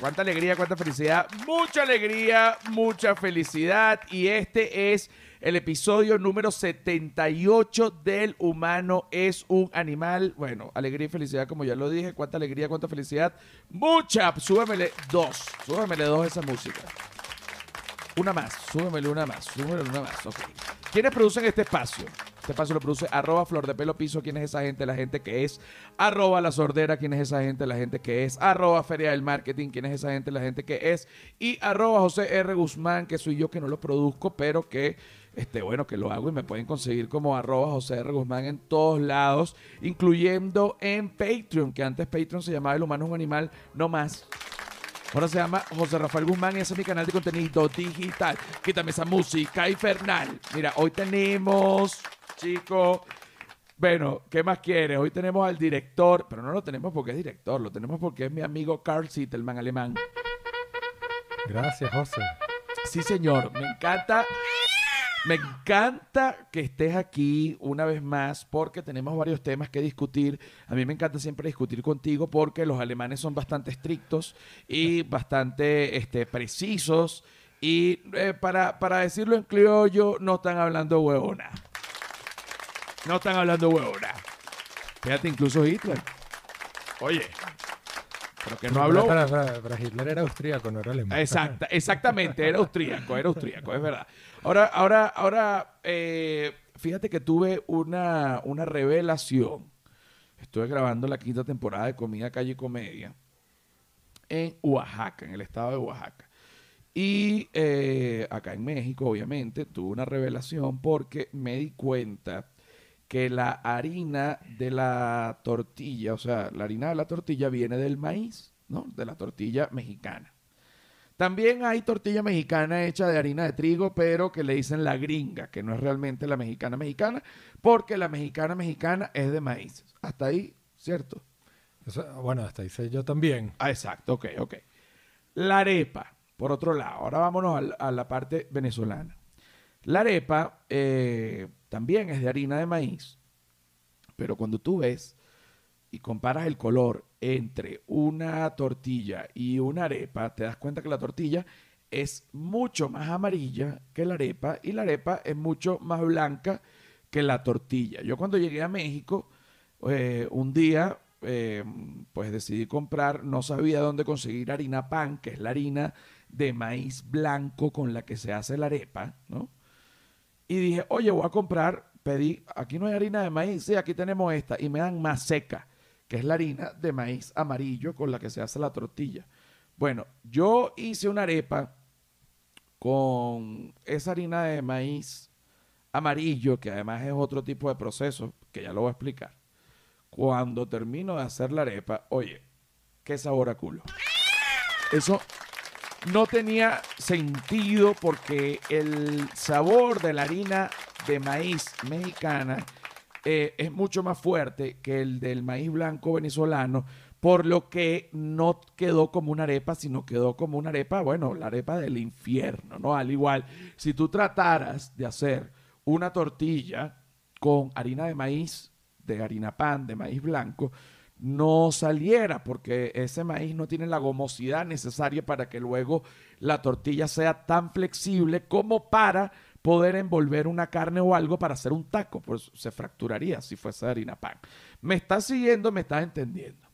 cuánta alegría, cuánta felicidad, mucha alegría, mucha felicidad. Y este es el episodio número 78 del humano es un animal. Bueno, alegría y felicidad, como ya lo dije, cuánta alegría, cuánta felicidad, mucha. Súbemele dos, súbemele dos esa música. Una más, súbemele una más, súbemele una más, ok. ¿Quiénes producen este espacio? Este espacio lo produce arroba flor de pelo piso. ¿Quién es esa gente? La gente que es. Arroba la sordera. ¿Quién es esa gente? La gente que es. Arroba feria del marketing. ¿Quién es esa gente? La gente que es. Y arroba José R. Guzmán, que soy yo que no lo produzco, pero que este, bueno, que lo hago y me pueden conseguir como arroba José R. Guzmán en todos lados, incluyendo en Patreon, que antes Patreon se llamaba El Humano un Animal, no más. Ahora se llama José Rafael Guzmán y ese es mi canal de contenido digital. Quítame esa música infernal. Mira, hoy tenemos, chicos, bueno, ¿qué más quieres? Hoy tenemos al director, pero no lo tenemos porque es director, lo tenemos porque es mi amigo Carl Sittelman, alemán. Gracias, José. Sí, señor, me encanta. Me encanta que estés aquí una vez más porque tenemos varios temas que discutir. A mí me encanta siempre discutir contigo porque los alemanes son bastante estrictos y bastante este, precisos. Y eh, para, para decirlo en criollo, no están hablando huevona. No están hablando huevona. Fíjate, incluso Hitler. Oye, pero que no habló. Para, para- para Hitler era austríaco, no era alemán. Exacta, exactamente, era austríaco, era austríaco, es verdad. Ahora, ahora, ahora, eh, fíjate que tuve una, una revelación. Estuve grabando la quinta temporada de Comida Calle y Comedia en Oaxaca, en el estado de Oaxaca. Y eh, acá en México, obviamente, tuve una revelación porque me di cuenta que la harina de la tortilla, o sea, la harina de la tortilla viene del maíz, ¿no? De la tortilla mexicana. También hay tortilla mexicana hecha de harina de trigo, pero que le dicen la gringa, que no es realmente la mexicana mexicana, porque la mexicana mexicana es de maíz. Hasta ahí, ¿cierto? Eso- bueno, hasta hice yo también. Ah, exacto, ok, ok. La arepa, por otro lado, ahora vámonos al- a, la parte venezolana. La arepa eh, también es de harina de maíz, pero cuando tú ves y comparas el color entre una tortilla y una arepa, te das cuenta que la tortilla es mucho más amarilla que la arepa y la arepa es mucho más blanca que la tortilla. Yo cuando llegué a México, eh, un día, eh, pues decidí comprar, no sabía dónde conseguir harina pan, que es la harina de maíz blanco con la que se hace la arepa, ¿no? Y dije, oye, voy a comprar, pedí, aquí no hay harina de maíz, sí, aquí tenemos esta, y me dan más seca, que es la harina de maíz amarillo con la que se hace la tortilla. Bueno, yo hice una arepa con esa harina de maíz amarillo, que además es otro tipo de proceso, que ya lo voy a explicar. Cuando termino de hacer la arepa, oye, qué sabor a culo. Eso no tenía sentido porque el sabor de la harina de maíz mexicana eh, es mucho más fuerte que el del maíz blanco venezolano, por lo que no quedó como una arepa, sino quedó como una arepa, bueno, la arepa del infierno, ¿no? Al igual, si tú trataras de hacer una tortilla con harina de maíz, de harina pan, de maíz blanco, no saliera porque ese maíz no tiene la gomosidad necesaria para que luego la tortilla sea tan flexible como para poder envolver una carne o algo para hacer un taco, pues se fracturaría si fuese harina pan. ¿Me estás siguiendo? ¿Me estás entendiendo?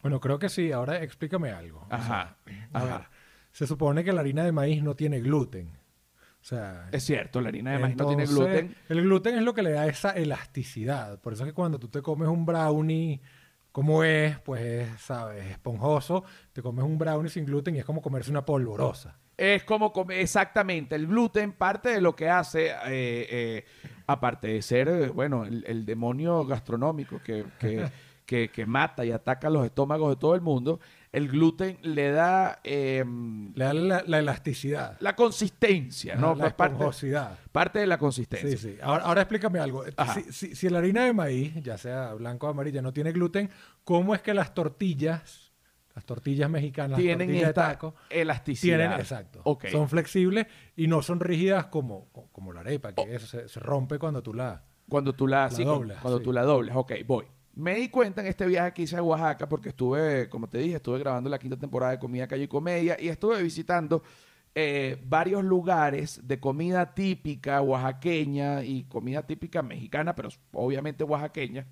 Bueno, creo que sí. Ahora explícame algo. O Ajá. sea, a Ajá. ver, se supone que la harina de maíz no tiene gluten. O sea, Es cierto, la harina de maíz no tiene gluten. El gluten es lo que le da esa elasticidad. Por eso es que cuando tú te comes un brownie, como es, pues es, sabes, esponjoso, te comes un brownie sin gluten y es como comerse una polvorosa. Es como comer, exactamente, el gluten, parte de lo que hace, eh, eh, aparte de ser, eh, bueno, el, el demonio gastronómico que, que, que- que mata y ataca los estómagos de todo el mundo, el gluten le da eh, Le da la, la elasticidad, la consistencia, ¿no? la Pues parte, parte de la consistencia. Sí, sí. Ahora, ahora explícame algo. Ajá. Si, si- si la harina de maíz, ya sea blanco o amarilla, no tiene gluten, ¿cómo es que las tortillas, las tortillas mexicanas, las Tienen tortillas de taco, elasticidad. tienen, exacto, son flexibles y no son rígidas como, como la arepa, que eso se, se rompe cuando tú la... Cuando tú la, sí, doblas, cuando sí. tú la doblas. Ok, voy, Me di cuenta en este viaje que hice a Oaxaca, porque estuve, como te dije, estuve grabando la quinta temporada de Comida Calle y Comedia y estuve visitando eh, varios lugares de comida típica oaxaqueña y comida típica mexicana, pero obviamente oaxaqueña.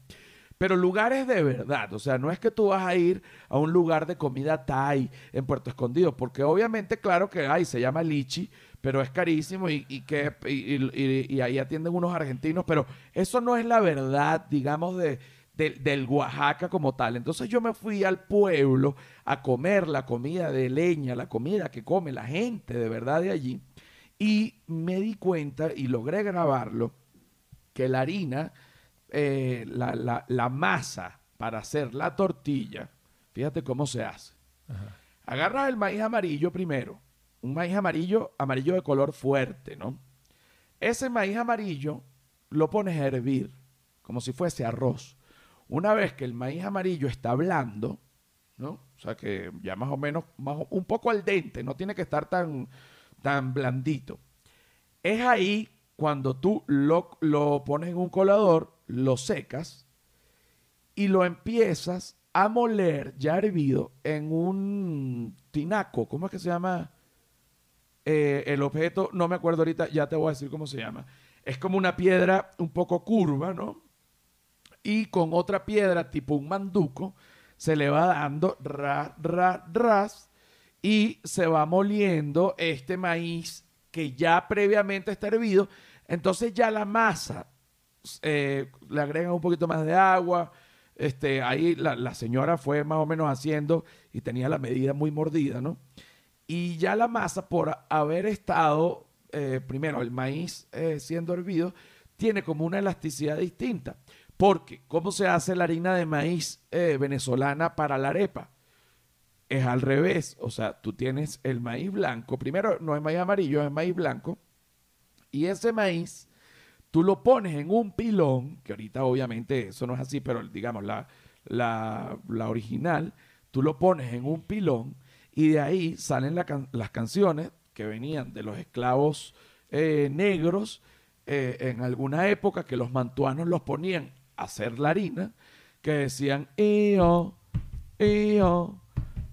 Pero lugares de verdad, o sea, no es que tú vas a ir a un lugar de comida Thai en Puerto Escondido, porque obviamente, claro que hay, se llama Lichi, pero es carísimo y, que, y ahí atienden unos argentinos, pero eso no es la verdad, digamos, de, del- del Oaxaca como tal. Entonces yo me fui al pueblo a comer la comida de leña, la comida que come la gente de verdad de allí, y me di cuenta y logré grabarlo que la harina, eh, la, la- la masa para hacer la tortilla, fíjate cómo se hace. Ajá. Agarras el maíz amarillo primero, un maíz amarillo, amarillo de color fuerte, ¿no? Ese maíz amarillo lo pones a hervir, como si fuese arroz. Una vez que el maíz amarillo está blando, ¿no? O sea que ya más o menos, más o- un poco al dente, no tiene que estar tan, tan blandito. Es ahí cuando tú lo, lo pones en un colador, lo secas y lo empiezas a moler ya hervido en un tinaco. ¿Cómo es que se llama? Eh, el objeto, no me acuerdo ahorita, ya te voy a decir cómo se llama. Es como una piedra un poco curva, ¿no? Y con otra piedra, tipo un manduco, se le va dando ras, ras, ras, y se va moliendo este maíz que ya previamente está hervido. Entonces ya la masa eh, le agregan un poquito más de agua. Este, ahí la, la señora fue más o menos haciendo y tenía la medida muy mordida, ¿no? Y ya la masa, por haber estado, eh, primero, el maíz eh, siendo hervido, tiene como una elasticidad distinta. Porque, ¿cómo se hace la harina de maíz eh, venezolana para la arepa? Es al revés. O sea, tú tienes el maíz blanco. Primero, no es maíz amarillo, es maíz blanco. Y ese maíz, tú lo pones en un pilón, que ahorita obviamente eso no es así, pero digamos, la, la, original, tú lo pones en un pilón y de ahí salen las canciones que venían de los esclavos eh, negros eh, en alguna época que los mantuanos los ponían hacer la harina, que decían, io, io,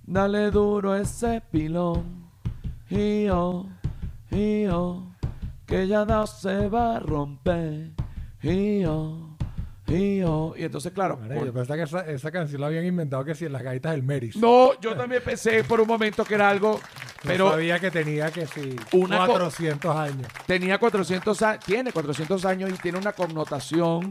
dale duro ese pilón, io, io, que ya no se va a romper, io. Y entonces, claro, por- Yo pensaba que esa, esa canción la habían inventado que si en las gaitas del Meris. no, yo también pensé por un momento que era algo, No pero sabía que tenía que si Una co- 400 años. tenía 400 años, tiene 400 años y tiene una connotación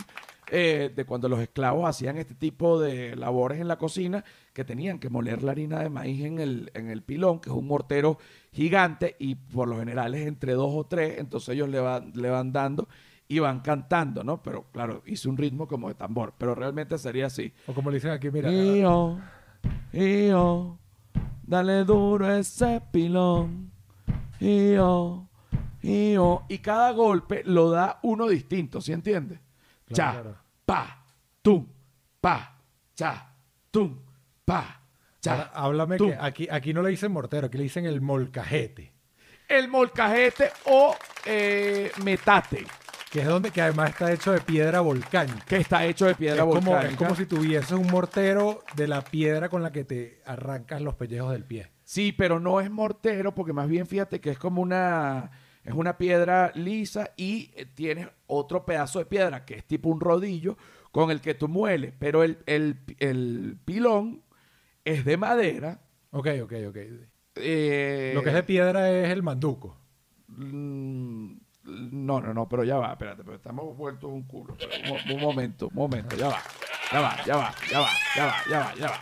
eh, de cuando los esclavos hacían este tipo de labores en la cocina, que tenían que moler la harina de maíz en el, en el pilón, que es un mortero gigante y por lo general es entre dos o tres, entonces ellos le van, le van dando y van cantando, ¿no? Pero claro, hice un ritmo como de tambor, pero realmente sería así. O como le dicen aquí, mira. Io, io, dale duro ese pilón. Io, io. Y cada golpe lo da uno distinto, ¿sí entiendes? Cha, Claro, pa, tum, pa, cha, tum, pa, cha. Ahora, háblame tum. que aquí, aquí no le dicen mortero, aquí le dicen el molcajete. El molcajete o eh, metate, Que es donde, que además está hecho de piedra volcánica. que está hecho de piedra es, como, volcánica. es como si tuvieses un mortero de la piedra con la que te arrancas los pellejos del pie. Sí, pero no es mortero, porque más bien fíjate que es como una. Es una piedra lisa y eh, tienes otro pedazo de piedra que es tipo un rodillo con el que tú mueles. Pero el, el- el pilón es de madera. Ok, ok, ok. eh, Lo que es de piedra es el manduco. mm, No, no, no, pero ya va, espérate, pero estamos vueltos un culo. Un, un momento, un momento, ya va, ya va, ya va, ya va, ya va, ya va, ya va.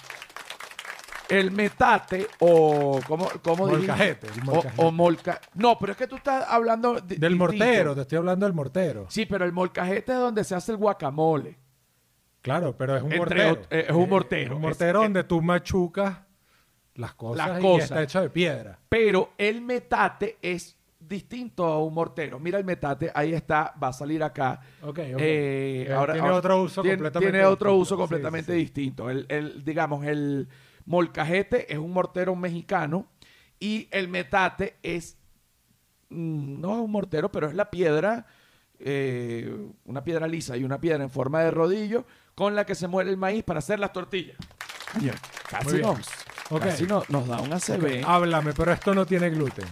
El metate o ¿cómo, cómo? Molcajete, el O- molcajete. O, molca. No, pero es que tú estás hablando di- Del distinto. mortero, te estoy hablando del mortero. Sí, pero el molcajete es donde se hace el guacamole. Claro, pero es un Entre mortero. eh, es un mortero. un mortero Es- donde tú machucas las cosas, Las y cosas. está hecho de piedra. Pero el metate es distinto a un mortero. Mira el metate, ahí está, va a salir acá. Ok, ok. Eh, Eh, ahora, tiene ahora- otro uso tiene, completamente tiene otro distinto. uso Sí, completamente sí. distinto. El, el, digamos, el molcajete es un mortero mexicano y el metate es, mm, no es un mortero, pero es la piedra, eh, una piedra lisa y una piedra en forma de rodillo con la que se muele el maíz para hacer las tortillas. Coño, casi, nos, casi no- nos da un ACB. Háblame, pero esto no tiene gluten.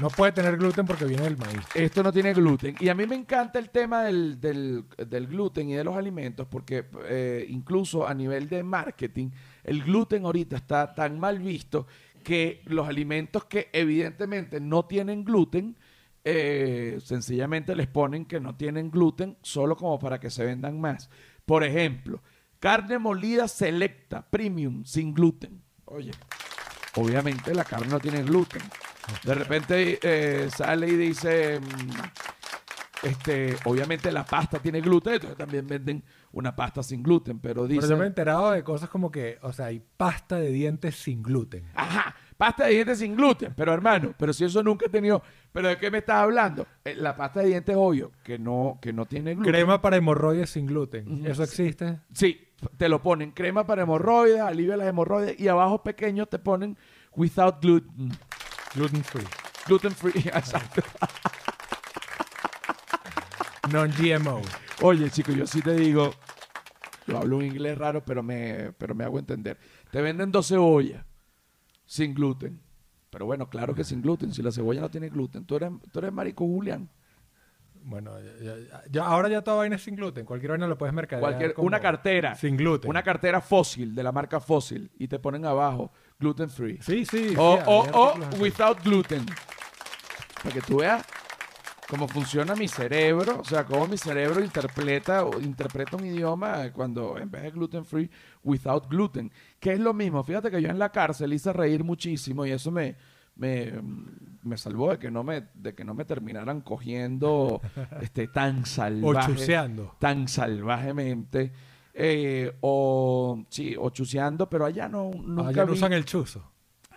No puede tener gluten porque viene del maíz. Esto no tiene gluten. Y a mí me encanta el tema del, del- del gluten y de los alimentos porque eh, incluso a nivel de marketing, el gluten ahorita está tan mal visto que los alimentos que evidentemente no tienen gluten, eh, sencillamente les ponen que no tienen gluten solo como para que se vendan más. Por ejemplo, carne molida selecta, premium, sin gluten. Oye, obviamente la carne no tiene gluten. De repente eh, sale y dice, mm, este, obviamente la pasta tiene gluten, entonces también venden una pasta sin gluten, pero Pero yo me he enterado de cosas como que, o sea, hay pasta de dientes sin gluten. ajá, pasta de dientes sin gluten, pero hermano, pero si eso nunca he tenido, pero ¿de qué me estás hablando? Eh, La pasta de dientes, obvio, que no, que no tiene gluten. Crema para hemorroides sin gluten. ¿Eso existe? Sí, te lo ponen crema para hemorroides, alivia las hemorroides y abajo pequeño te ponen without gluten. Gluten free. Gluten free, exacto. Non-GMO. Oye, chico, yo sí te digo, yo hablo un inglés raro, pero me, pero me hago entender. Te venden dos cebollas sin gluten. Pero bueno, claro que sin gluten. Si la cebolla no tiene gluten, tú eres, tú eres marico Julián. Bueno, ya- ya- ya- ahora ya toda vaina es sin gluten. Cualquier vaina lo puedes mercadear. Cualquier, como una cartera. Sin gluten. Una cartera fósil, de la marca fósil. Y te ponen abajo gluten free. Sí, sí. sí, o hay o, o without gluten. Para que tú veas cómo funciona mi cerebro, o sea, cómo mi cerebro interpreta, o interpreta un idioma cuando en vez de gluten free, without gluten. Que es lo mismo. Fíjate que yo en la cárcel hice reír muchísimo y eso me, me, me salvó de que no me, de que no me terminaran cogiendo este, tan O salvaje chuseando. tan salvajemente. eh, o sí, o chuseando, pero allá no nunca Allá no vi, usan el chuzo.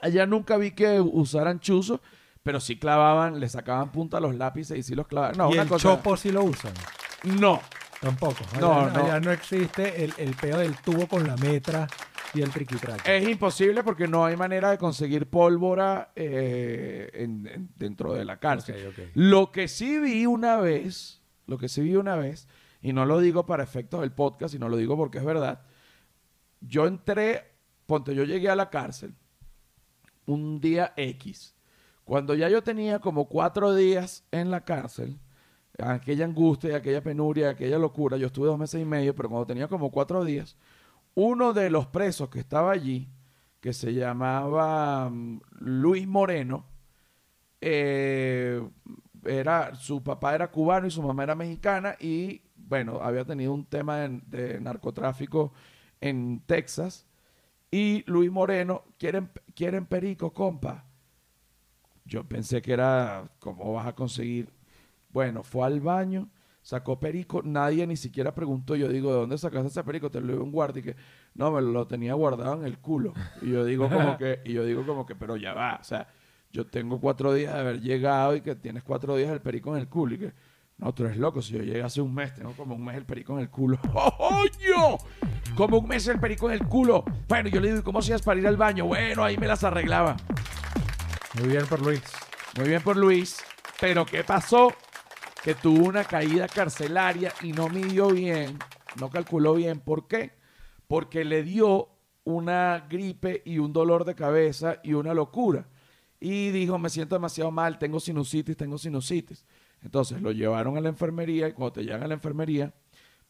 allá nunca vi que usaran chuzo, pero sí clavaban, le sacaban punta a los lápices y sí los clavaban. No, y una el cosa. chopo sí lo usan. No, Tampoco. Allá No, no, no. allá no existe el, el peo del tubo con la metra y el triquitraque. es imposible porque no hay manera de conseguir pólvora eh, en- en- dentro de la cárcel. Lo que sí vi una vez, lo que sí vi una vez, y no lo digo para efectos del podcast, sino lo digo porque es verdad. Yo entré, ponte, yo llegué a la cárcel un día X. Cuando ya yo tenía como cuatro días en la cárcel, aquella angustia, aquella penuria, aquella locura, yo estuve dos meses y medio, pero cuando tenía como cuatro días, uno de los presos que estaba allí, que se llamaba mm, Luis Moreno, eh, era, su papá era cubano y su mamá era mexicana y bueno, había tenido un tema de, de narcotráfico en Texas y Luis Moreno, ¿quieren, quieren perico, compa? Yo pensé que era, ¿cómo vas a conseguir? Bueno, fue al baño, sacó perico, nadie ni siquiera preguntó. Yo digo, ¿de dónde sacaste ese perico? Te lo dio un guardia y que, no, me lo tenía guardado en el culo. Y yo digo como que, y yo digo como que, pero ya va, o sea, yo tengo cuatro días de haber llegado y que tienes cuatro días el perico en el culo y que, no, tú eres loco, si yo llegué hace un mes, tengo como un mes el perico en el culo. ¡Coño! Como un mes el perico en el culo. Bueno, yo le digo, ¿y cómo hacías para ir al baño? Bueno, ahí me las arreglaba. Muy bien por Luis. Muy bien por Luis. Pero ¿qué pasó? Que tuvo una caída carcelaria y no midió bien, no calculó bien. ¿Por qué? Porque le dio una gripe y un dolor de cabeza y una locura. Y dijo, me siento demasiado mal, tengo sinusitis, tengo sinusitis. Entonces lo llevaron a la enfermería y cuando te llegan a la enfermería,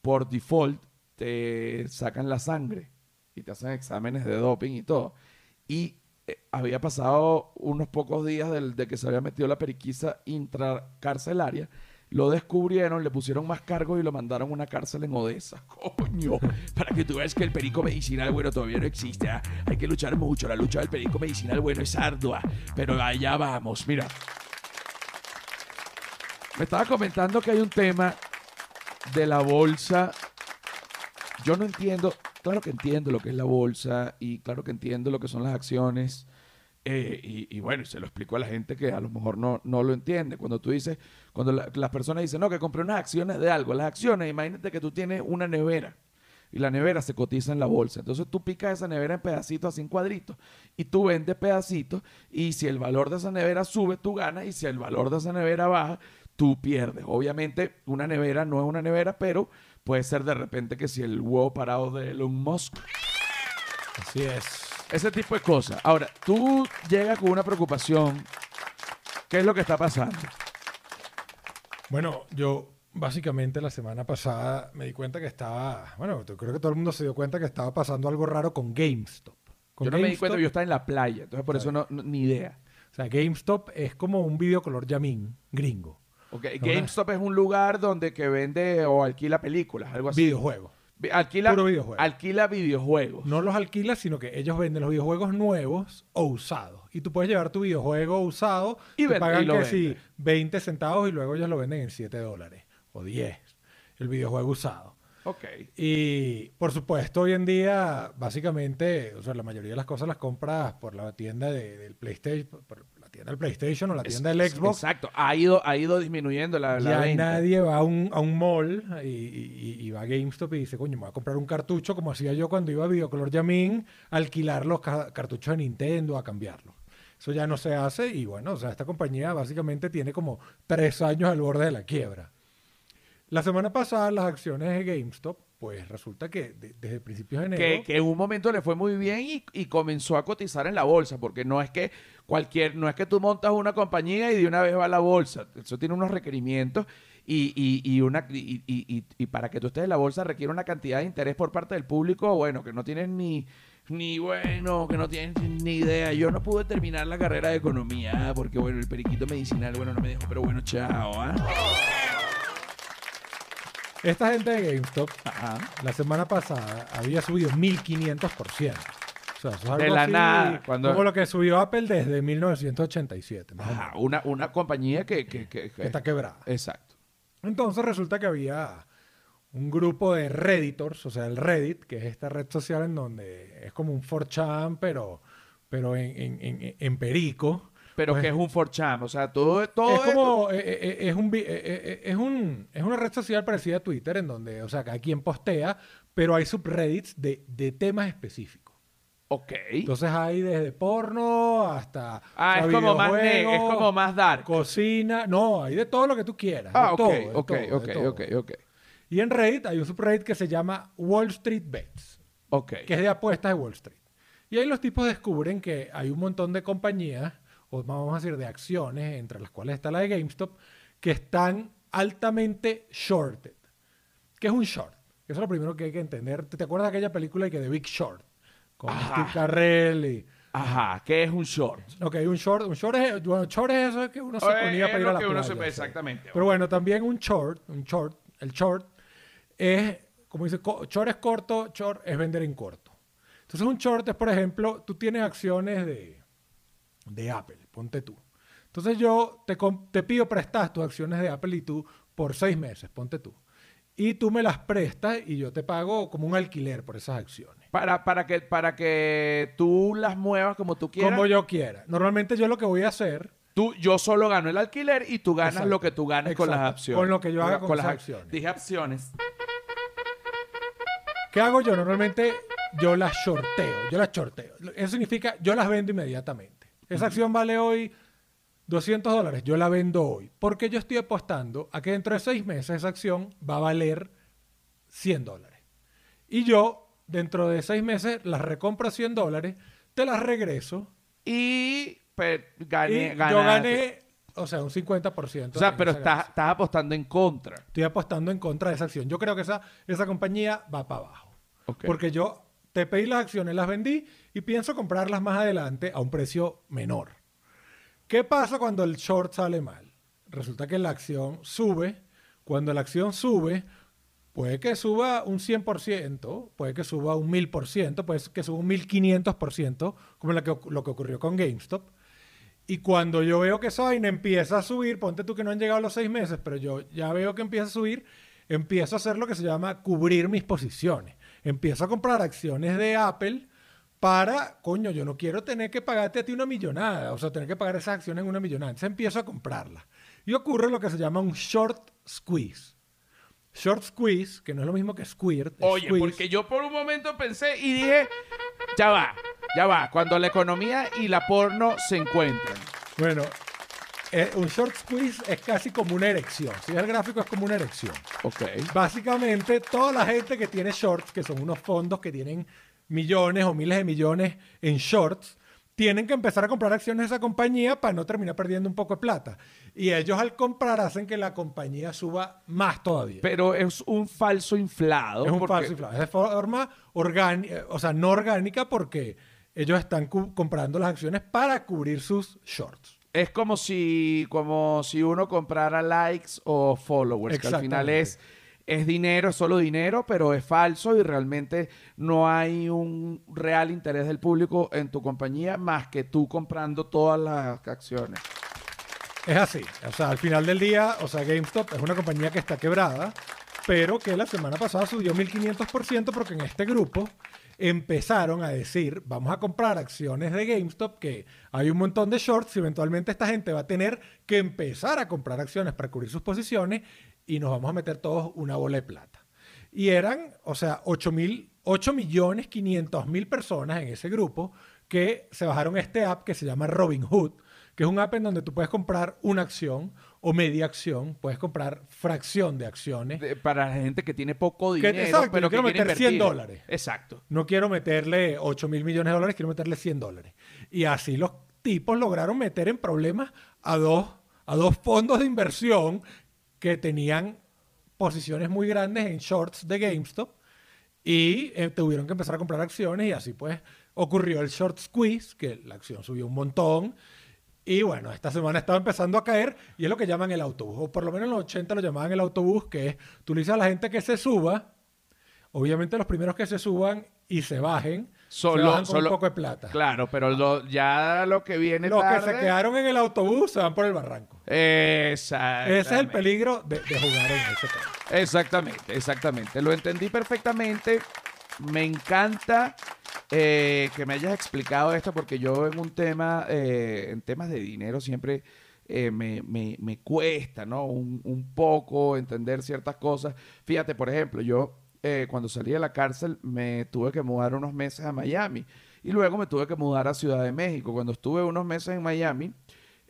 por default te sacan la sangre y te hacen exámenes de doping y todo. Y eh, había pasado unos pocos días del- de que se había metido la periquisa intracarcelaria. Lo descubrieron, le pusieron más cargos y lo mandaron a una cárcel en Odessa. Coño, para que tú veas que el perico medicinal bueno todavía no existe. ¿ah? Hay que luchar mucho. La lucha del perico medicinal bueno es ardua. Pero allá vamos. Mira, me estaba comentando que hay un tema de la bolsa. Yo no entiendo, claro que entiendo lo que es la bolsa y claro que entiendo lo que son las acciones. eh, y, y bueno, se lo explico a la gente que a lo mejor no, no lo entiende. Cuando tú dices, cuando la- las personas dicen, no, que compré unas acciones de algo. Las acciones, imagínate que tú tienes una nevera y la nevera se cotiza en la bolsa. Entonces tú picas esa nevera en pedacitos, así en cuadritos, y tú vendes pedacitos, y si el valor de esa nevera sube, tú ganas, y si el valor de esa nevera baja, tú pierdes. Obviamente, una nevera no es una nevera, pero puede ser de repente que si el huevo parado de Elon Musk. Así es. Ese tipo de cosas. Ahora, tú llegas con una preocupación. ¿Qué es lo que está pasando? Bueno, yo básicamente la semana pasada me di cuenta que estaba, bueno, yo creo que todo el mundo se dio cuenta que estaba pasando algo raro con GameStop. Con yo no me di cuenta, yo estaba en la playa, entonces por eso no, no- ni idea. O sea, GameStop es como un videocolor Yamin gringo. Ok, No, GameStop es un lugar donde que vende o alquila películas, algo así. Videojuegos. Vi- Alquila, Puro videojuego. alquila videojuegos. No los alquilas, sino que ellos venden los videojuegos nuevos o usados. Y tú puedes llevar tu videojuego usado Y te pagan y que sí, venden. 20 centavos y luego ellos lo venden en 7 dólares o 10. El videojuego usado. Ok. Y por supuesto, hoy en día, básicamente, o sea, la mayoría de las cosas las compras por la tienda de- del PlayStation, por tienda del PlayStation o la tienda del Xbox. Exacto. Ha ido, ha ido disminuyendo la, la Ya venta. nadie va a un, a un mall y, y- y va a GameStop y dice, coño, me voy a comprar un cartucho como hacía yo cuando iba a Videocolor Yamin a alquilar los ca- cartuchos de Nintendo, a cambiarlos. Eso ya no se hace y bueno, o sea, esta compañía básicamente tiene como tres años al borde de la quiebra. La semana pasada las acciones de GameStop, pues resulta que de- desde principios de enero... que, que en un momento le fue muy bien y, y comenzó a cotizar en la bolsa, porque no es que cualquier, no es que tú montas una compañía y de una vez va a la bolsa. Eso tiene unos requerimientos y, y, y una y, para que tú estés en la bolsa requiere una cantidad de interés por parte del público, bueno, que no tienes ni ni bueno, que no tienes ni idea. Yo no pude terminar la carrera de economía porque bueno, el periquito medicinal, bueno, no me dejó, pero bueno, chao, ¿ah? Esta gente de GameStop Ajá. la semana pasada había subido 1500%. O sea, eso es De la así nada, cuando- Como lo que subió Apple desde 1987. más o Ajá, una, una compañía que, que, que- que está quebrada. Exacto. Entonces resulta que había un grupo de Redditors, o sea, el Reddit, que es esta red social en donde es como un 4chan, pero, pero en, en- en- en perico. Pero Pues- que es un 4chan, o sea, todo, todo es como eh, eh, eh, es un es un es una red social parecida a Twitter en donde o sea cada quien postea pero hay subreddits de, de temas específicos Ok. entonces hay desde porno hasta ah, es como más es como más dark. cocina no hay de todo lo que tú quieras de Ah, ok, todo, de ok, todo, de ok, todo. ok, ok. y en Reddit hay un subreddit que se llama Wall Street Bets Ok. que es de apuestas de Wall Street. Y ahí los tipos descubren que hay un montón de compañías, o vamos a decir de acciones, entre las cuales está la de GameStop, que están altamente shorted. ¿Qué es un short? Eso es lo primero que hay que entender. ¿Te te acuerdas de aquella película que de Big Short? Con Ajá. Steve Carell y... Ajá, ¿qué es un short? Ok, un short, un short es, bueno, short es eso que uno se Eh, ponía para ir a la que uno se- sí. exactamente. Pero bueno, también un short, un short, el short es, como dice, short es corto, short es vender en corto. Entonces un short es, por ejemplo, tú tienes acciones de, de Apple, ponte tú. Entonces yo te, te pido prestas tus acciones de Apple y tú por seis meses, ponte tú. Y tú me las prestas y yo te pago como un alquiler por esas acciones. Para, para, que, para que tú las muevas como tú quieras. Como yo quiera. Normalmente yo lo que voy a hacer Tú, yo solo gano el alquiler y tú ganas Exacto. lo que tú ganes con las acciones. Con lo que yo haga con las esas ac- acciones. Dije acciones. ¿Qué hago yo? Normalmente yo las shorteo, yo las shorteo. Eso significa yo las vendo inmediatamente. Esa acción vale hoy 200 dólares, yo la vendo hoy. Porque yo estoy apostando a que dentro de seis meses esa acción va a valer 100 dólares. Y yo, dentro de seis meses, las recompro a 100 dólares, te las regreso Y pe- y gané, yo gané, o sea, un 50%. O sea, pero estás, apostando en contra. Estoy apostando en contra de esa acción. Yo creo que esa, esa compañía va para abajo. Porque yo te pedí las acciones, las vendí y pienso comprarlas más adelante a un precio menor. ¿Qué pasa cuando el short sale mal? Resulta que la acción sube. Cuando la acción sube, puede que suba un 100%, puede que suba un 1000%, puede que suba un 1500%, como la que, lo que ocurrió con GameStop. Y cuando yo veo que esa vaina empieza a subir, ponte tú que no han llegado los seis meses, pero yo ya veo que empieza a subir, empiezo a hacer lo que se llama cubrir mis posiciones. Empiezo a comprar acciones de Apple para, coño, yo no quiero tener que pagarte a ti una millonada, o sea, tener que pagar esas acciones en una millonada. Entonces empiezo a comprarlas. Y ocurre lo que se llama un short squeeze. Short squeeze, que no es lo mismo que squirt. Oye, squeeze. porque yo por un momento pensé y dije, ya va, ya va, cuando la economía y la porno se encuentran. Bueno, eh, un short squeeze es casi como una erección. Si ves el gráfico es como una erección. Ok. Básicamente, toda la gente que tiene shorts, que son unos fondos que tienen millones o miles de millones en shorts, tienen que empezar a comprar acciones de esa compañía para no terminar perdiendo un poco de plata. Y ellos al comprar hacen que la compañía suba más todavía. Pero es un falso inflado. es un porque- falso inflado. Es de forma orgánica, o sea, no orgánica porque ellos están comprando las acciones para cubrir sus shorts. Es como si, como si uno comprara likes o followers, que al final es, es dinero, es solo dinero, pero es falso y realmente no hay un real interés del público en tu compañía más que tú comprando todas las acciones. Es así. O sea, al final del día, o sea, GameStop es una compañía que está quebrada, pero que la semana pasada subió 1500% porque en este grupo empezaron a decir, vamos a comprar acciones de GameStop, que hay un montón de shorts y eventualmente esta gente va a tener que empezar a comprar acciones para cubrir sus posiciones y nos vamos a meter todos una bola de plata. Y eran, o sea, 8, mil, 8 millones 500 mil personas en ese grupo que se bajaron este app que se llama Robinhood, que es un app en donde tú puedes comprar una acción o media acción, puedes comprar fracción de acciones. De- para la gente que tiene poco dinero, exacto, pero que quiero meter 100 invertir. dólares. Exacto. No quiero meterle 8 mil millones de dólares, quiero meterle 100 dólares. Y así los tipos lograron meter en problemas a dos, a dos fondos de inversión que tenían posiciones muy grandes en shorts de GameStop y eh, tuvieron que empezar a comprar acciones y así pues ocurrió el short squeeze, que la acción subió un montón. Y bueno, esta semana estaba empezando a caer y es lo que llaman el autobús, o por lo menos en los 80 lo llamaban el autobús, que es, tú le dices a la gente que se suba, obviamente los primeros que se suban y se bajen, Solo, con solo- un poco de plata. Claro, pero lo- ya lo que viene Los que se quedaron en el autobús se van por el barranco. Exactamente. Ese es el peligro de, de jugar en ese tema. Exactamente, exactamente. Lo entendí perfectamente. Me encanta eh, que me hayas explicado esto porque yo en un tema, eh, en temas de dinero siempre eh, me, me- me cuesta, ¿no? Un, un poco entender ciertas cosas. Fíjate, por ejemplo, yo eh, cuando salí de la cárcel me tuve que mudar unos meses a Miami y luego me tuve que mudar a Ciudad de México. Cuando estuve unos meses en Miami,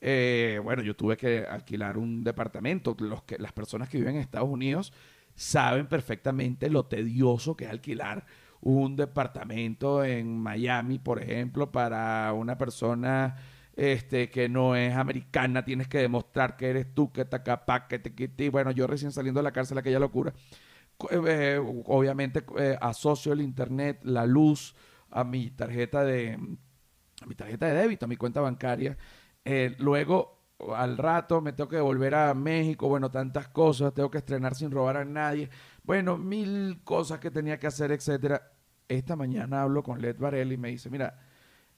eh, bueno, yo tuve que alquilar un departamento. Los que, las personas que viven en Estados Unidos saben perfectamente lo tedioso que es alquilar un departamento en Miami, por ejemplo, para una persona este, que no es americana. Tienes que demostrar que eres tú, que te capaz, que te quiti. Bueno, yo recién saliendo de la cárcel, aquella locura. Co- eh, obviamente eh, asocio el internet, la luz a mi tarjeta de a mi tarjeta de débito, a mi cuenta bancaria. Eh, luego, al rato, me tengo que volver a México. Bueno, tantas cosas. Tengo que estrenar sin robar a nadie. Bueno, mil cosas que tenía que hacer, etcétera. Esta mañana hablo con Led Varela y me dice, mira,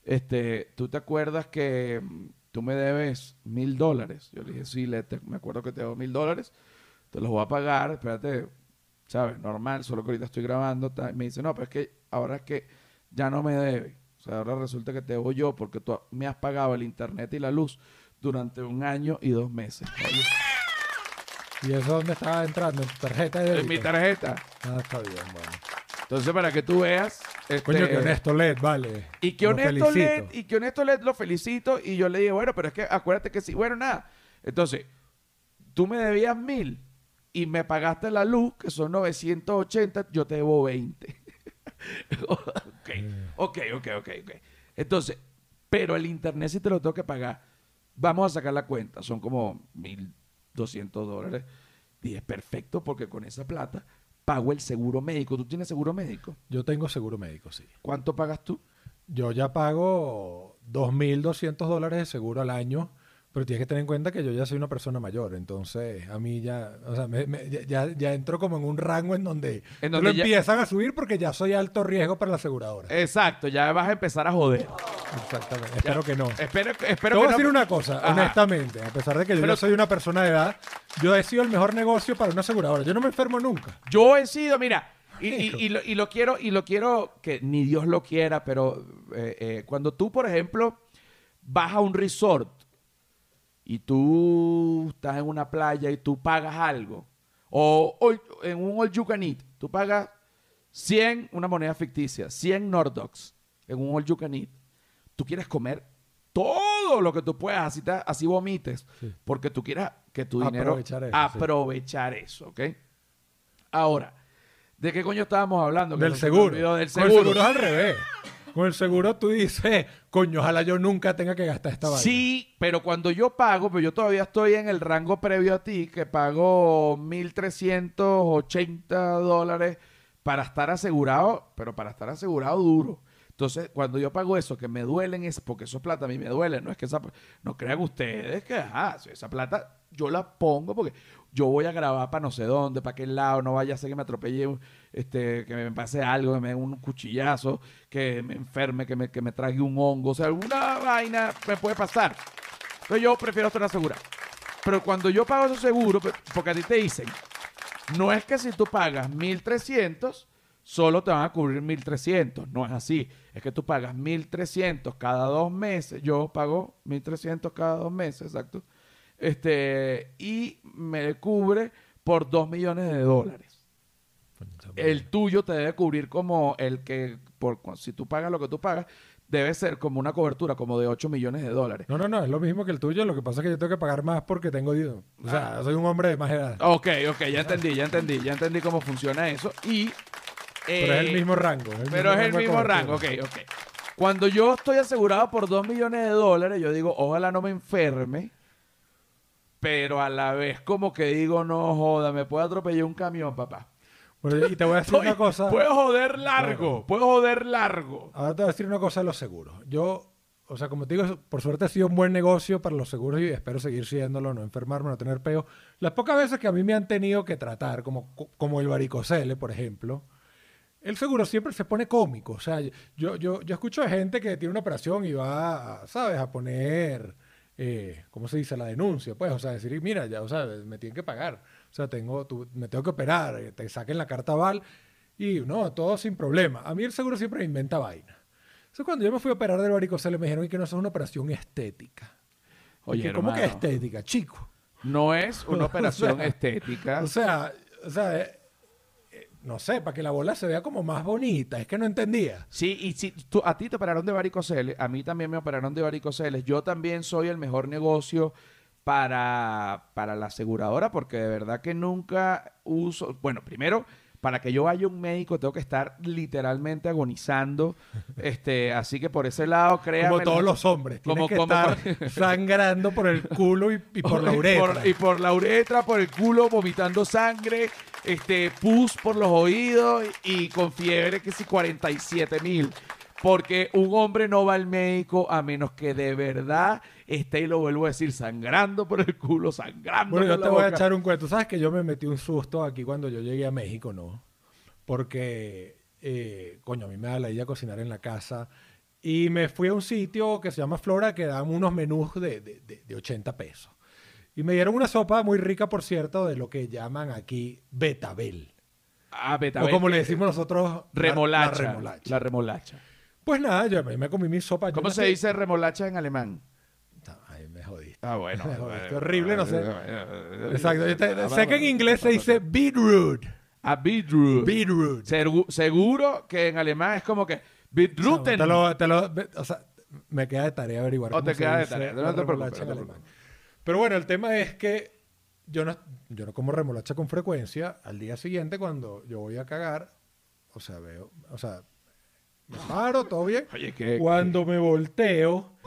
este, ¿tú te acuerdas que mm, tú me debes mil dólares? Yo le dije, sí, Led, me acuerdo que te debo mil dólares. Te los voy a pagar, espérate, ¿sabes? Normal, solo que ahorita estoy grabando. Me dice, no, pero es que ahora es que ya no me debe. O sea, ahora resulta que te debo yo porque tú me has pagado el internet y la luz durante un año y dos meses. Oye, ¿Y eso dónde estaba entrando? ¿En tu tarjeta de en mi tarjeta. Ah, está bien, bueno. Entonces, para que tú veas... Coño, este, que honesto LED, vale. Y que honesto. LED, y que honesto LED lo felicito. Y yo le dije, bueno, pero es que acuérdate que sí. Bueno, nada. Entonces, tú me debías mil y me pagaste la luz, que son 980, yo te debo 20. ok, ok, ok, ok, ok. Entonces, pero el internet sí te lo tengo que pagar. Vamos a sacar la cuenta, son como 1.200 dólares. Y es perfecto porque con esa plata pago el seguro médico. ¿Tú tienes seguro médico? Yo tengo seguro médico, sí. ¿Cuánto pagas tú? Yo ya pago 2.200 dólares de seguro al año, pero tienes que tener en cuenta que yo ya soy una persona mayor, entonces a mí ya, o sea, me- me- ya- ya, entro como en un rango en donde, En donde lo ya- empiezan a subir porque ya soy alto riesgo para la aseguradora. Exacto, ya vas a empezar a joder. Exactamente, espero que no. Espero, Te espero voy a decir no. una cosa, Ajá. honestamente, a pesar de que yo Pero- ya soy una persona de edad, yo he sido el mejor negocio para una aseguradora. Yo no me enfermo nunca. Yo he sido, mira, y, y- Hijo. y lo, y lo quiero, y lo quiero que ni Dios lo quiera, pero eh, eh, cuando tú, por ejemplo, vas a un resort y tú estás en una playa y tú pagas algo, o, o en un all you can eat, tú pagas 100, una moneda ficticia, 100 Nordox en un all you can eat, tú quieres comer todo lo que tú puedas, así, te- así vomites, Sí. porque tú quieras que tu dinero Aprovechar eso, sí. aprovechar eso, ¿ok? Ahora, ¿de qué coño estábamos hablando? Que Del seguro. Del seguro. seguro es al revés. Con el seguro tú dices, coño, ojalá yo nunca tenga que gastar esta vaina. Sí, pero cuando yo pago, pues yo todavía estoy en el rango previo a ti, que pago 1.380 dólares para estar asegurado, pero para estar asegurado duro. Entonces, cuando yo pago eso, que me duelen, es porque eso es plata, a mí me duele. No es que esa, no crean ustedes que, ajá, si esa plata yo la pongo porque yo voy a grabar para no sé dónde, para qué lado, no vaya a ser que me atropelle, este, que me pase algo, que me un cuchillazo, que me enferme, que me, que me trague un hongo, o sea, alguna vaina me puede pasar. Entonces yo prefiero estar asegurado. Pero cuando yo pago esos seguros, pe- porque a ti te dicen, no es que si tú pagas 1300, solo te van a cubrir 1300. No es así. Es que tú pagas 1300 cada dos meses. Yo pago 1300 cada dos meses, exacto. Este, y me cubre por 2 millones de dólares. El tuyo te debe cubrir como el que, por, si tú pagas lo que tú pagas, debe ser como una cobertura como de 8 millones de dólares. No, no, no, es lo mismo que el tuyo. Lo que pasa es que yo tengo que pagar más porque tengo. O Ah. sea, soy un hombre de más edad. Ok, ok, ya entendí, ya entendí, ya entendí cómo funciona eso. Y. pero es el eh, mismo rango. el Pero es el mismo rango, ok, ok. Cuando yo estoy asegurado por 2 millones de dólares, yo digo, ojalá no me enferme. Pero a la vez, como que digo, no joda, me puede atropellar un camión, papá. Bueno, y te voy a decir Estoy- una cosa. Puedo joder largo, puedo joder largo. Ahora te voy a decir una cosa de los seguros. Yo, o sea, como te digo, por suerte ha sido un buen negocio para los seguros y espero seguir siéndolo, no enfermarme, no tener peo. Las pocas veces que a mí me han tenido que tratar, como, como el varicocele, por ejemplo, el seguro siempre se pone cómico. O sea, yo, yo, yo escucho de gente que tiene una operación y va, a, ¿sabes?, a poner, eh, ¿cómo se dice?, la denuncia. Pues, o sea, decir, mira, ya, o sea, me tienen que pagar. O sea, tengo, tú- me tengo que operar, eh, te saquen la carta aval y no, todo sin problema. A mí el seguro siempre me inventa vaina. Entonces, cuando yo me fui a operar del varicocele, me dijeron "Y que no eso es una operación estética. Oye, ¿cómo que estética, chico? No es una operación O sea, estética. O sea, o sea, eh, no sé, para que la bola se vea como más bonita. Es que no entendía. Sí, y si tú, a ti te operaron de varicoceles, a mí también me operaron de varicoceles. Yo también soy el mejor negocio para, para la aseguradora porque de verdad que nunca uso, bueno, primero, para que yo vaya a un médico tengo que estar literalmente agonizando, este, así que por ese lado, créanme. Como todos los hombres. Como- que como- estar sangrando por el culo y, y por la uretra. y por la uretra, por el culo, vomitando sangre, este, pus por los oídos y con fiebre que si 47 mil. Porque un hombre no va al médico a menos que de verdad esté, y lo vuelvo a decir, sangrando por el culo, sangrando Bueno, yo por te la voy a echar un cuento. ¿Sabes que yo me metí un susto aquí cuando yo llegué a México? No. Porque, eh, coño, a mí me da la idea cocinar en la casa. Y me fui a un sitio que se llama Flora que dan unos menús de, de, de- de 80 pesos. Y me dieron una sopa muy rica, por cierto, de lo que llaman aquí betabel. Ah, beta, o como le decimos nosotros, la- remolacha. La, remolacha. La remolacha. Pues nada, yo me, comí mi sopa. Yo ¿Cómo se dice remolacha en alemán? Ah, bueno. Me jodiste. Horrible, no sé. Exacto. Exacto. Yo te- sé que en inglés se dice beetroot. A beetroot. Beetroot. Segu- seguro que en alemán es como que beetrooten. Te lo, te lo- o sea, me queda de tarea averiguar. O cómo te se queda de dice tarea, no la te preocupes, remolacha en no te alemán. Pero bueno, el tema es que yo no, yo no como remolacha con frecuencia. Al día siguiente, cuando yo voy a cagar, o sea, veo, o sea, me paro, todo bien. Oye, que. Cuando me volteo,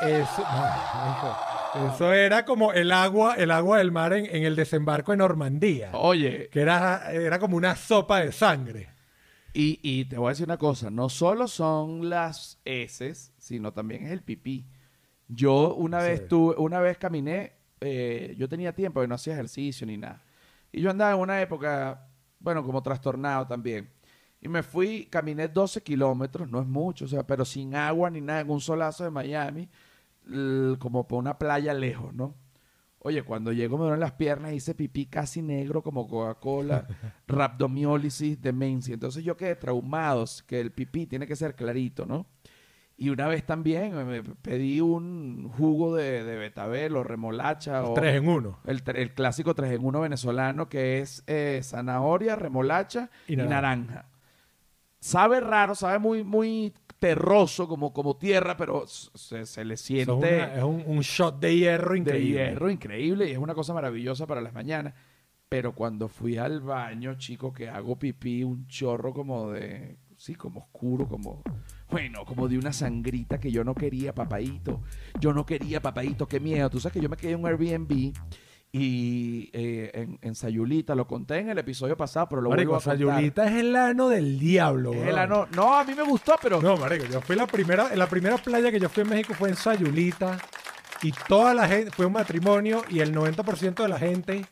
no, hijo, eso era como el agua, el agua del mar en, en el desembarco de Normandía. Oye, Que era, era como una sopa de sangre. y, y te voy a decir una cosa: no solo son las heces, sino también es el pipí. Yo una Sí. vez tuve, una vez caminé, eh, yo tenía tiempo que no hacía ejercicio ni nada. Y yo andaba en una época, bueno, como trastornado también. Y me fui, caminé 12 kilómetros, no es mucho, o sea, pero sin agua ni nada, en un solazo de Miami, como por una playa lejos, ¿no? Oye, cuando llego me duelen las piernas, hice pipí casi negro como Coca-Cola, rhabdomiólisis, demencia. Entonces yo quedé traumado, que el pipí tiene que ser clarito, ¿no? Y una vez también me- pedí un jugo de, de betabel o remolacha o Tres en uno. el, tre- el clásico 3 en 1 venezolano que es eh, zanahoria, remolacha Y naranja. Sabe raro, sabe muy, muy terroso, como, como tierra, pero se, se le siente es, una- es un, un shot de hierro de increíble. hierro increíble y es una cosa maravillosa para las mañanas. Pero cuando fui al baño, chico, que hago pipí, un chorro como de, sí, como oscuro, como, bueno, como de una sangrita que yo no quería, papadito. Yo no quería, papadito, qué miedo. Tú sabes que yo me quedé en un Airbnb y eh, en, en Sayulita, lo conté en el episodio pasado, pero lo Marico, vuelvo a contar. Sayulita es el ano del diablo, Es el ano- No, a mí me gustó, pero No, marico, yo fui la primera, la primera playa que yo fui en México fue en Sayulita y toda la gente, fue un matrimonio y el 90% de la gente,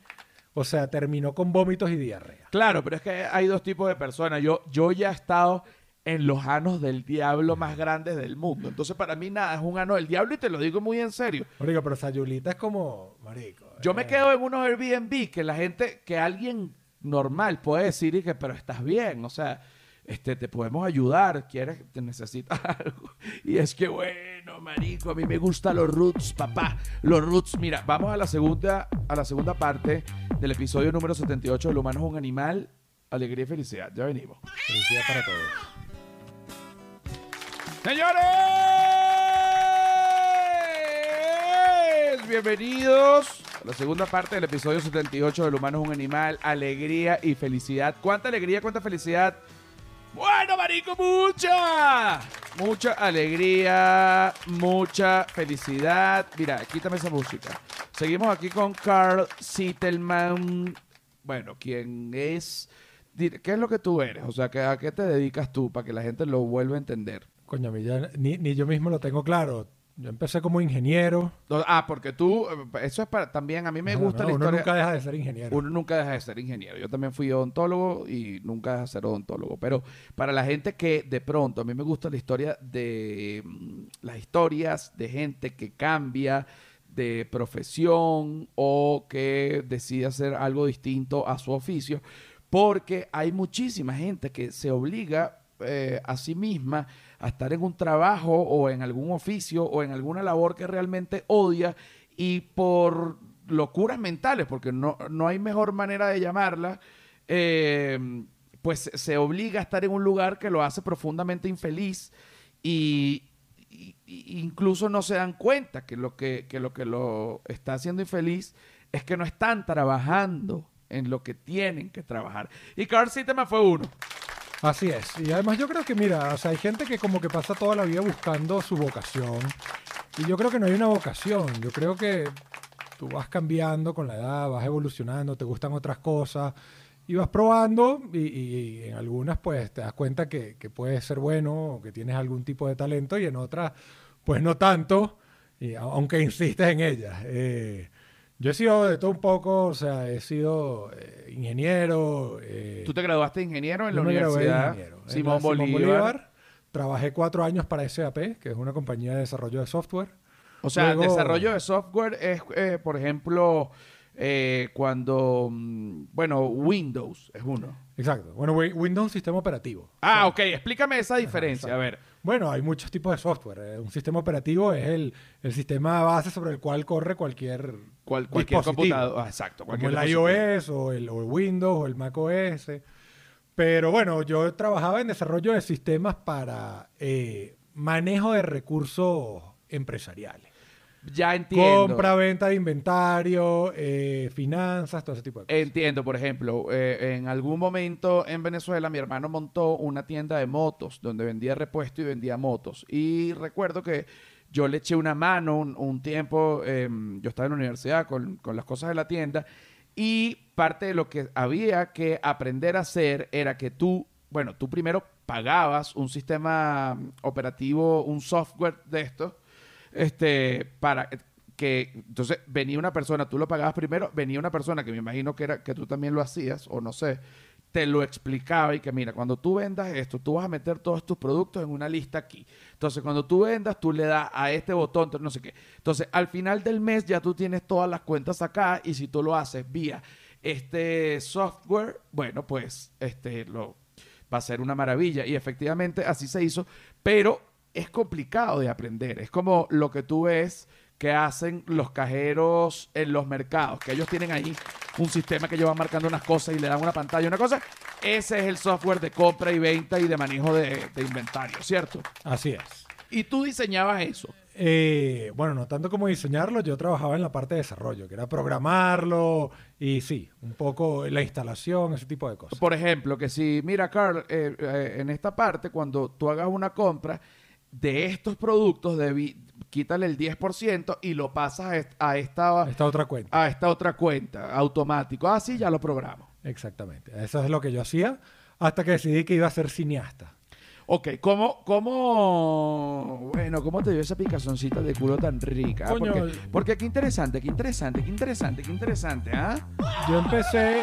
o sea, terminó con vómitos y diarrea. Claro, pero es que hay dos tipos de personas. Yo, yo ya he estado en los anos del diablo más grandes del mundo. Entonces, para mí nada es un ano del diablo y te lo digo muy en serio. Marico, pero Sayulita es como, marico. Yo eh, me quedo en unos Airbnb que la gente, que alguien normal puede decir y que, pero estás bien, o sea, este, te podemos ayudar, quieres, te necesitas algo. Y es que, bueno, marico, a mí me gustan los roots, papá. Los roots, mira, vamos a la segunda, a la segunda parte del episodio número 78 del humano es un animal, alegría y felicidad. Ya venimos. Felicidad para todos. Señores, bienvenidos a la segunda parte del episodio 78 del humano es un animal, alegría y felicidad. ¿Cuánta alegría, cuánta felicidad? Bueno, marico, mucha. Mucha alegría, mucha felicidad. Mira, quítame esa música. Seguimos aquí con Carl Sittelman. Bueno, quien es... ¿Qué es lo que tú eres? O sea, ¿qué- ¿a qué te dedicas tú para que la gente lo vuelva a entender? Coño, a mí ya ni, ni yo mismo lo tengo claro. Yo empecé como ingeniero. No, Ah, porque tú, eh, eso es para, también, a mí me No, gusta no, la uno historia. nunca deja de ser ingeniero. Uno nunca deja de ser ingeniero. Yo también fui odontólogo y nunca deja de ser odontólogo. Pero para la gente que de pronto, a mí me gusta la historia de mm, las historias de gente que cambia de profesión o que decide hacer algo distinto a su oficio, porque hay muchísima gente que se obliga eh, a sí misma a estar en un trabajo o en algún oficio o en alguna labor que realmente odia y por locuras mentales, porque no, no hay mejor manera de llamarla, eh, pues se obliga a estar en un lugar que lo hace profundamente infeliz y, incluso no se dan cuenta que lo que, que lo que lo está haciendo infeliz es que no están trabajando en lo que tienen que trabajar. Y Carl Sitteman fue uno. Así es. Y además yo creo que, mira, o sea, hay gente que como que pasa toda la vida buscando su vocación. Y yo creo que no hay una vocación. Yo creo que tú vas cambiando con la edad, vas evolucionando, te gustan otras cosas y vas probando y, y- en algunas pues te das cuenta que, puedes ser bueno o que tienes algún tipo de talento y en otras pues no tanto, y aunque insistes en ellas. Eh, yo he sido de todo un poco, o sea, he sido eh, ingeniero. eh, Tú te graduaste de ingeniero en la Universidad ingeniero. En Simón, la Bolívar. Trabajé cuatro años para SAP, que es una compañía de desarrollo de software. O sea, Luego- desarrollo de software es, eh, por ejemplo, eh, cuando, mm, bueno, Windows es uno. Exacto. Bueno, Wi- Windows sistema operativo. Ah, ok, explícame esa diferencia. A ver, Bueno, hay muchos tipos de software. eh. Un sistema operativo es el, el sistema base sobre el cual corre cualquier, cual- cualquier dispositivo. computador. Ah, exacto. como cualquier el dispositivo. iOS o el, o el Windows o el Mac OS. Pero bueno, yo trabajaba en desarrollo de sistemas para eh, manejo de recursos empresariales. Ya entiendo. Compra, venta de inventario, eh, finanzas, todo ese tipo de cosas. Entiendo, por ejemplo, eh, en algún momento en Venezuela mi hermano montó una tienda de motos donde vendía repuesto y vendía motos. Y recuerdo que yo le eché una mano un, un tiempo, eh, yo estaba en la universidad con, con las cosas de la tienda y parte de lo que había que aprender a hacer era que tú, bueno, tú primero pagabas un sistema operativo, un software de estos, este, para que entonces venía una persona, tú lo pagabas primero, venía una persona que me imagino que era que tú también lo hacías o no sé, te lo explicaba y que mira, cuando tú vendas esto, tú vas a meter todos tus productos en una lista aquí. Entonces, cuando tú vendas, tú le das a este botón, no sé qué. Entonces, al final del mes ya tú tienes todas las cuentas acá y si tú lo haces vía este software, bueno, pues este lo va a ser una maravilla y efectivamente así se hizo, pero es complicado de aprender. Es como lo que tú ves que hacen los cajeros en los mercados, que ellos tienen ahí un sistema que ellos van marcando unas cosas y le dan una pantalla, una cosa. Ese es el software de compra y venta y de manejo de, de inventario, ¿cierto? Así es. Y tú diseñabas eso. Eh, bueno, no tanto como diseñarlo, yo trabajaba en la parte de desarrollo, que era programarlo y sí, un poco la instalación, ese tipo de cosas. Por ejemplo, que si, mira, Carl, eh, eh, en esta parte, cuando tú hagas una compra de estos productos, debi- quítale el 10% y lo pasas a est- a esta, Esta otra cuenta. a esta otra cuenta, automático. Ah, sí, ya lo programo. Exactamente. Eso es lo que yo hacía hasta que decidí que iba a ser cineasta. Ok, ¿cómo, cómo, bueno, cómo te dio esa picazoncita de culo tan rica? Coño, porque, porque qué interesante, qué interesante, qué interesante, qué interesante, ¿ah? Yo empecé,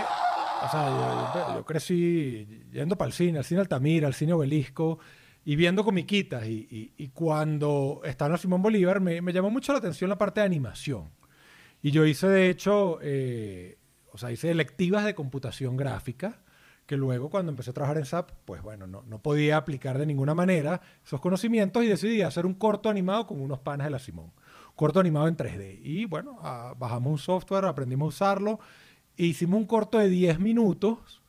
o sea, yo, yo- yo crecí yendo para el cine, al cine Altamira, al cine Obelisco, y viendo comiquitas. Y, y- y cuando estaba Simón Bolívar, me, me llamó mucho la atención la parte de animación. Y yo hice, de hecho, eh, o sea, hice electivas de computación gráfica, que luego cuando empecé a trabajar en SAP, pues bueno, no, no podía aplicar de ninguna manera esos conocimientos y decidí hacer un corto animado con unos panas de la Simón. Corto animado en 3D. Y bueno, ah, bajamos un software, aprendimos a usarlo, e hicimos un corto de 10 minutos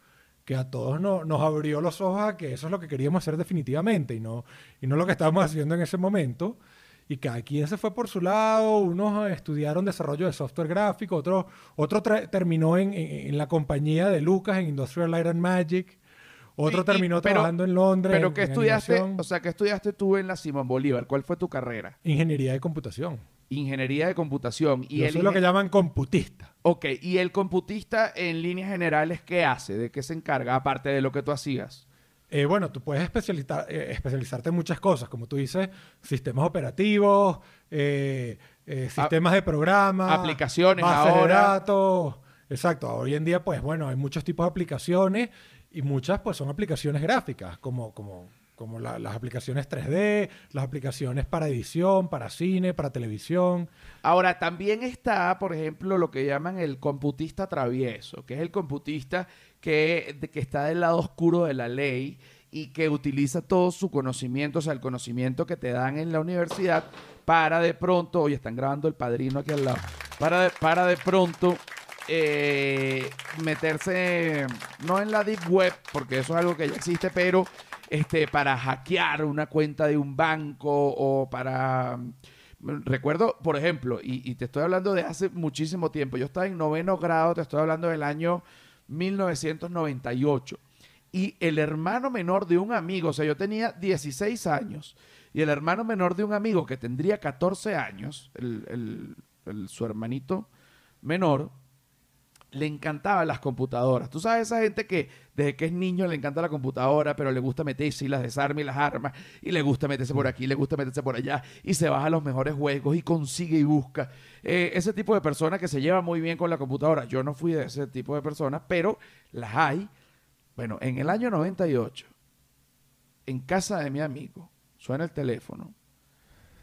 que a todos no- nos abrió los ojos a que eso es lo que queríamos hacer definitivamente y no, y no lo que estábamos haciendo en ese momento. Y cada quien se fue por su lado, unos estudiaron desarrollo de software gráfico, otro, otro terminó en, en- en la compañía de Lucas, en Industrial Light and Magic, otro Y- y- terminó pero- trabajando en Londres. Pero ¿qué estudiaste? animación. O sea, ¿qué estudiaste tú en la Simón Bolívar? ¿Cuál fue tu carrera? Ingeniería de computación. Ingeniería de computación. Y Yo soy lo que llaman computista. Ok, ¿y el computista en líneas generales qué hace? ¿De qué se encarga? Aparte de lo que tú hacías. Eh, bueno, tú puedes especializar- eh, especializarte en muchas cosas, como tú dices, sistemas operativos, eh, eh, sistemas de programa, aplicaciones bases de datos. Exacto, hoy en día, pues bueno, hay muchos tipos de aplicaciones y muchas pues son aplicaciones gráficas, como, como, como la- las aplicaciones 3D, las aplicaciones para edición, para cine, para televisión. Ahora, también está, por ejemplo, lo que llaman el computista travieso, que es el computista que, que está del lado oscuro de la ley y que utiliza todo su conocimiento, o sea, el conocimiento que te dan en la universidad para de pronto, oye, están grabando el padrino aquí al lado, para de, para de pronto eh, meterse, no en la deep web, porque eso es algo que ya existe, pero este, para hackear una cuenta de un banco o para... Recuerdo, por ejemplo, y, te estoy hablando de hace muchísimo tiempo, yo estaba en noveno grado, te estoy hablando del año 1998, y el hermano menor de un amigo, o sea, yo tenía 16 años, y el hermano menor de un amigo que tendría 14 años, el- el- su hermanito menor, le encantaban las computadoras. Tú sabes, esa gente que desde que es niño le encanta la computadora, pero le gusta meterse y las desarma y las armas, y le gusta meterse por aquí, le gusta meterse por allá, y se baja los mejores juegos y consigue y busca. Eh, ese tipo de persona que se lleva muy bien con la computadora. Yo no fui de ese tipo de personas, pero las hay. Bueno, en el año 98, en casa de mi amigo, suena el teléfono,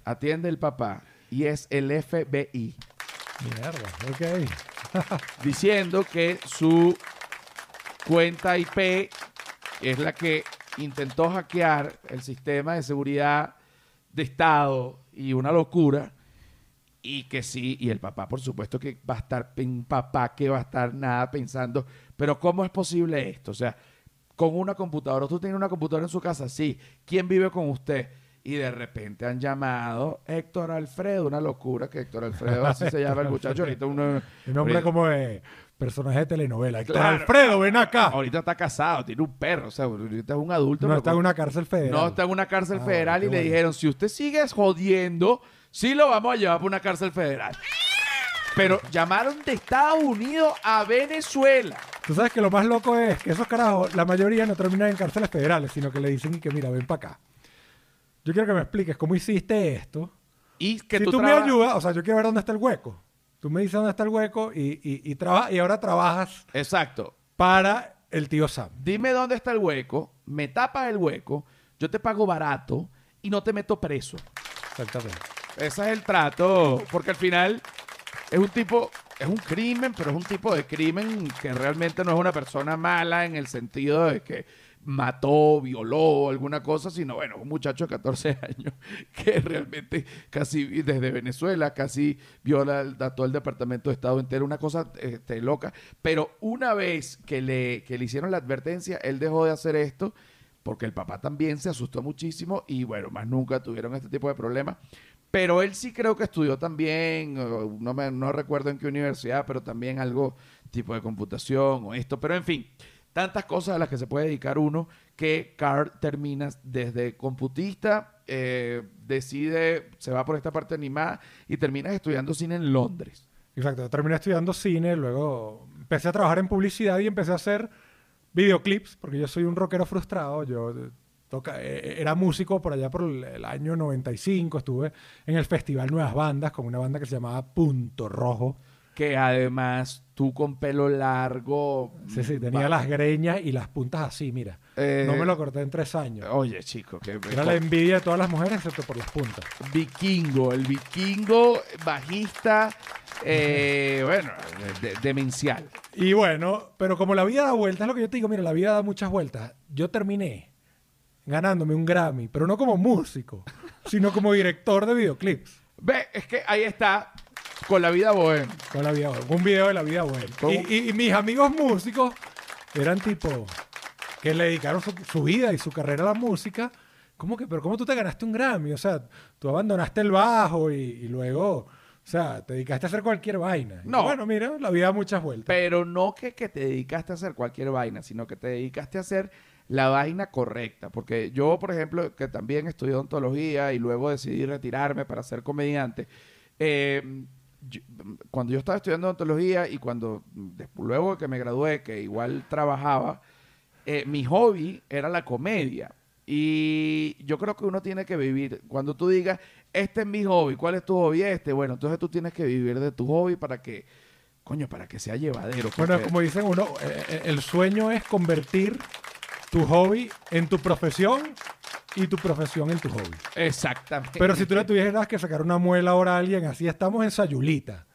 atiende el papá y es el FBI Mierda, ok. diciendo que su cuenta IP es la que intentó hackear el sistema de seguridad de Estado y una locura. Y que sí, y el papá, por supuesto, que va a estar, un papá que va a estar nada pensando, pero ¿cómo es posible esto? O sea, con una computadora, ¿tú tienes una computadora en su casa? Sí. ¿Quién vive con usted? Y de repente han llamado Héctor Alfredo, una locura que Héctor Alfredo, así se llama el muchacho, ahorita uno... Un nombre ahorita- como de personaje de telenovela. Héctor Claro. Alfredo, ven acá. Ahorita está casado, tiene un perro, o sea, ahorita es un adulto. No está en una cárcel federal. no está en una cárcel Ah, federal y le dijeron, si usted sigue jodiendo, sí lo vamos a llevar por una cárcel federal. Pero llamaron de Estados Unidos a Venezuela. Tú sabes que lo más loco es que esos carajos, la mayoría no terminan en cárceles federales, sino que le dicen que mira, ven para acá. Yo quiero que me expliques cómo hiciste esto. Y que si tú, tú, me ayudas, o sea, yo quiero ver dónde está el hueco. Tú me dices dónde está el hueco y, y, y, traba- y ahora trabajas Exacto. para el tío Sam. Dime dónde está el hueco, me tapas el hueco, yo te pago barato y no te meto preso. Exactamente. Ese es el trato, porque al final es un tipo, es un crimen, pero es un tipo de crimen que realmente no es una persona mala en el sentido de que mató, violó alguna cosa, sino bueno, un muchacho de 14 años que realmente casi desde Venezuela casi viola a todo el Departamento de Estado entero, una cosa este, loca. Pero una vez que le, que le hicieron la advertencia, él dejó de hacer esto porque el papá también se asustó muchísimo y bueno, más nunca tuvieron este tipo de problemas. Pero él sí creo que estudió también, no, me, no recuerdo en qué universidad, pero también algo tipo de computación o esto. Pero en fin, tantas cosas a las que se puede dedicar uno que Carl termina desde computista, eh, decide, se va por esta parte animada y termina estudiando cine en Londres. Exacto, terminé estudiando cine, luego empecé a trabajar en publicidad y empecé a hacer videoclips, porque yo soy un rockero frustrado, yo Toca, eh, eh, era músico por allá por el, año 95, estuve en el Festival Nuevas Bandas con una banda que se llamaba Punto Rojo. Que además tú con pelo largo... Sí, sí, tenía las greñas y las puntas así, mira. Eh, no me lo corté en tres años. Oye, chico, que... Era la envidia de todas las mujeres excepto por las puntas. Vikingo, el vikingo bajista, bueno, demencial. Y bueno, pero como la vida da vueltas, es lo que yo te digo, mira, la vida da muchas vueltas. Yo terminé ganándome un Grammy, pero no como músico, sino como director de videoclips. Ve, es que ahí está, con la vida buena. Con la vida buena, un video de la vida buena. Y, mis amigos músicos eran tipo que le dedicaron su, vida y su carrera a la música. ¿Cómo que? Pero ¿cómo tú te ganaste un Grammy? O sea, tú abandonaste el bajo y, luego... O sea, te dedicaste a hacer cualquier vaina. No. bueno, mira, la vida da muchas vueltas. Pero no que, que te dedicaste a hacer cualquier vaina, sino que te dedicaste a hacer la vaina correcta. Porque yo, por ejemplo, que también estudié odontología y luego decidí retirarme para ser comediante, eh, cuando yo estaba estudiando odontología y cuando luego que me gradué, que igual trabajaba, eh, mi hobby era la comedia. Y yo creo que uno tiene que vivir, cuando tú digas, este es mi hobby, ¿cuál es tu hobby? Este, bueno, entonces tú tienes que vivir de tu hobby para que, coño, para que sea llevadero. Bueno, como dicen uno, eh, el sueño es convertir tu hobby en tu profesión y tu profesión en tu hobby. Exactamente. Pero si tú le tuvieras que sacar una muela ahora a alguien, así estamos en Sayulita.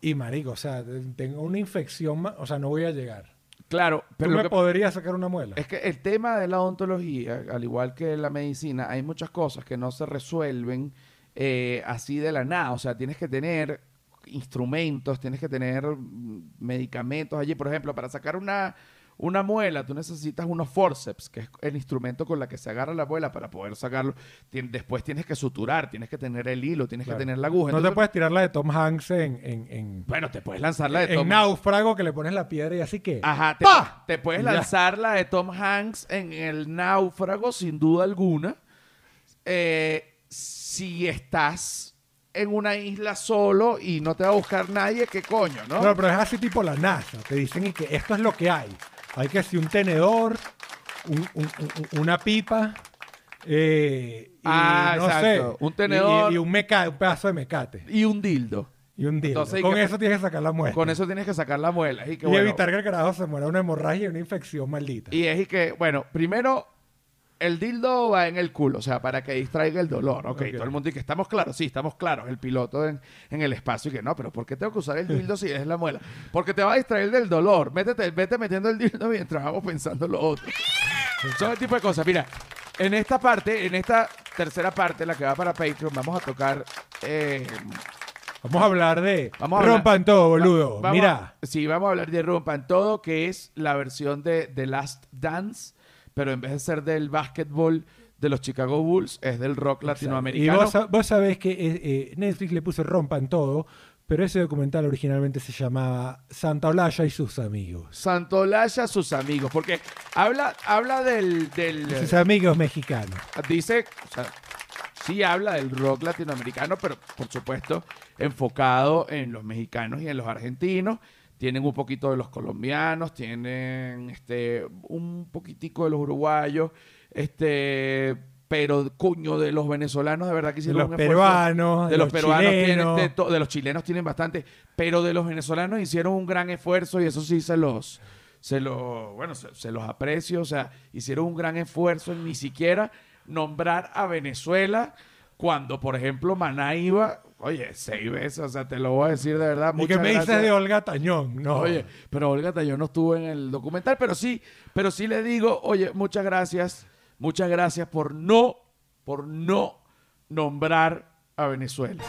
Y marico, o sea, tengo una infección, o sea, no voy a llegar. Claro, pero. ¿Tú me podrías sacar una muela? Es que el tema de la odontología, al igual que la medicina, hay muchas cosas que no se resuelven eh, así de la nada. O sea, tienes que tener instrumentos, tienes que tener mm, medicamentos allí. Por ejemplo, para sacar una, una muela, tú necesitas unos forceps, que es el instrumento con la que se agarra la muela para poder sacarlo. después tienes que suturar, tienes que tener el hilo, tienes que tener la aguja. No te puedes tirar la de Tom Hanks en, Bueno, te puedes lanzar la de Tom En náufrago que le pones la piedra y así que... Ajá, te, puedes lanzar la de Tom Hanks en el náufrago, sin duda alguna. Eh, si estás en una isla solo y no te va a buscar nadie, ¿qué coño, no? No, pero es así tipo la NASA. Te dicen que esto es lo que hay. Hay que hacer un tenedor, una pipa, eh, y, ah, no sé, un tenedor y, un, meca, un pedazo de mecate. Y un dildo. Y un dildo. con eso tienes que sacar la muela. Con eso tienes que sacar la muela. Y, evitar que el carajo se muera una hemorragia y una infección maldita. Y es que, bueno, primero el dildo va en el culo, o sea, para que distraiga el dolor. Ok, todo el mundo dice que estamos claros, sí, estamos claros. El piloto en, el espacio y que no, pero ¿por qué tengo que usar el dildo si es la muela? Porque te va a distraer del dolor. Métete, vete metiendo el dildo mientras vamos pensando lo otro. Son el tipo de cosas. Mira, en esta parte, en esta tercera parte, la que va para Patreon, vamos a tocar. Eh, vamos a hablar de Rompan Todo, boludo. Mira. sí, vamos a hablar de Rompan Todo, que es la versión de The Last Dance pero en vez de ser del básquetbol de los Chicago Bulls, es del rock latinoamericano. Y vos, sabés que eh, eh, Netflix le puso rompan todo, pero ese documental originalmente se llamaba Santa Olaya y sus amigos. Santa Olaya y sus amigos, porque habla, habla del, del... Sus amigos mexicanos. Dice, o sea, sí habla del rock latinoamericano, pero por supuesto enfocado en los mexicanos y en los argentinos tienen un poquito de los colombianos, tienen este un poquitico de los uruguayos, este pero coño de los venezolanos de verdad que hicieron de los peruanos, de, los, peruanos chilenos. de, los chilenos tienen bastante, pero de los venezolanos hicieron un gran esfuerzo y eso sí se los se los bueno, se los aprecio, o sea, hicieron un gran esfuerzo en ni siquiera nombrar a Venezuela cuando, por ejemplo, Maná iba, oye, seis veces, o sea, te lo voy a decir de verdad. ¿Y qué me dices de Olga Tañón? No. Oye, pero Olga yo no estuve en el documental, pero sí, pero sí le digo, oye, muchas gracias, muchas gracias por no, por no nombrar a Venezuela.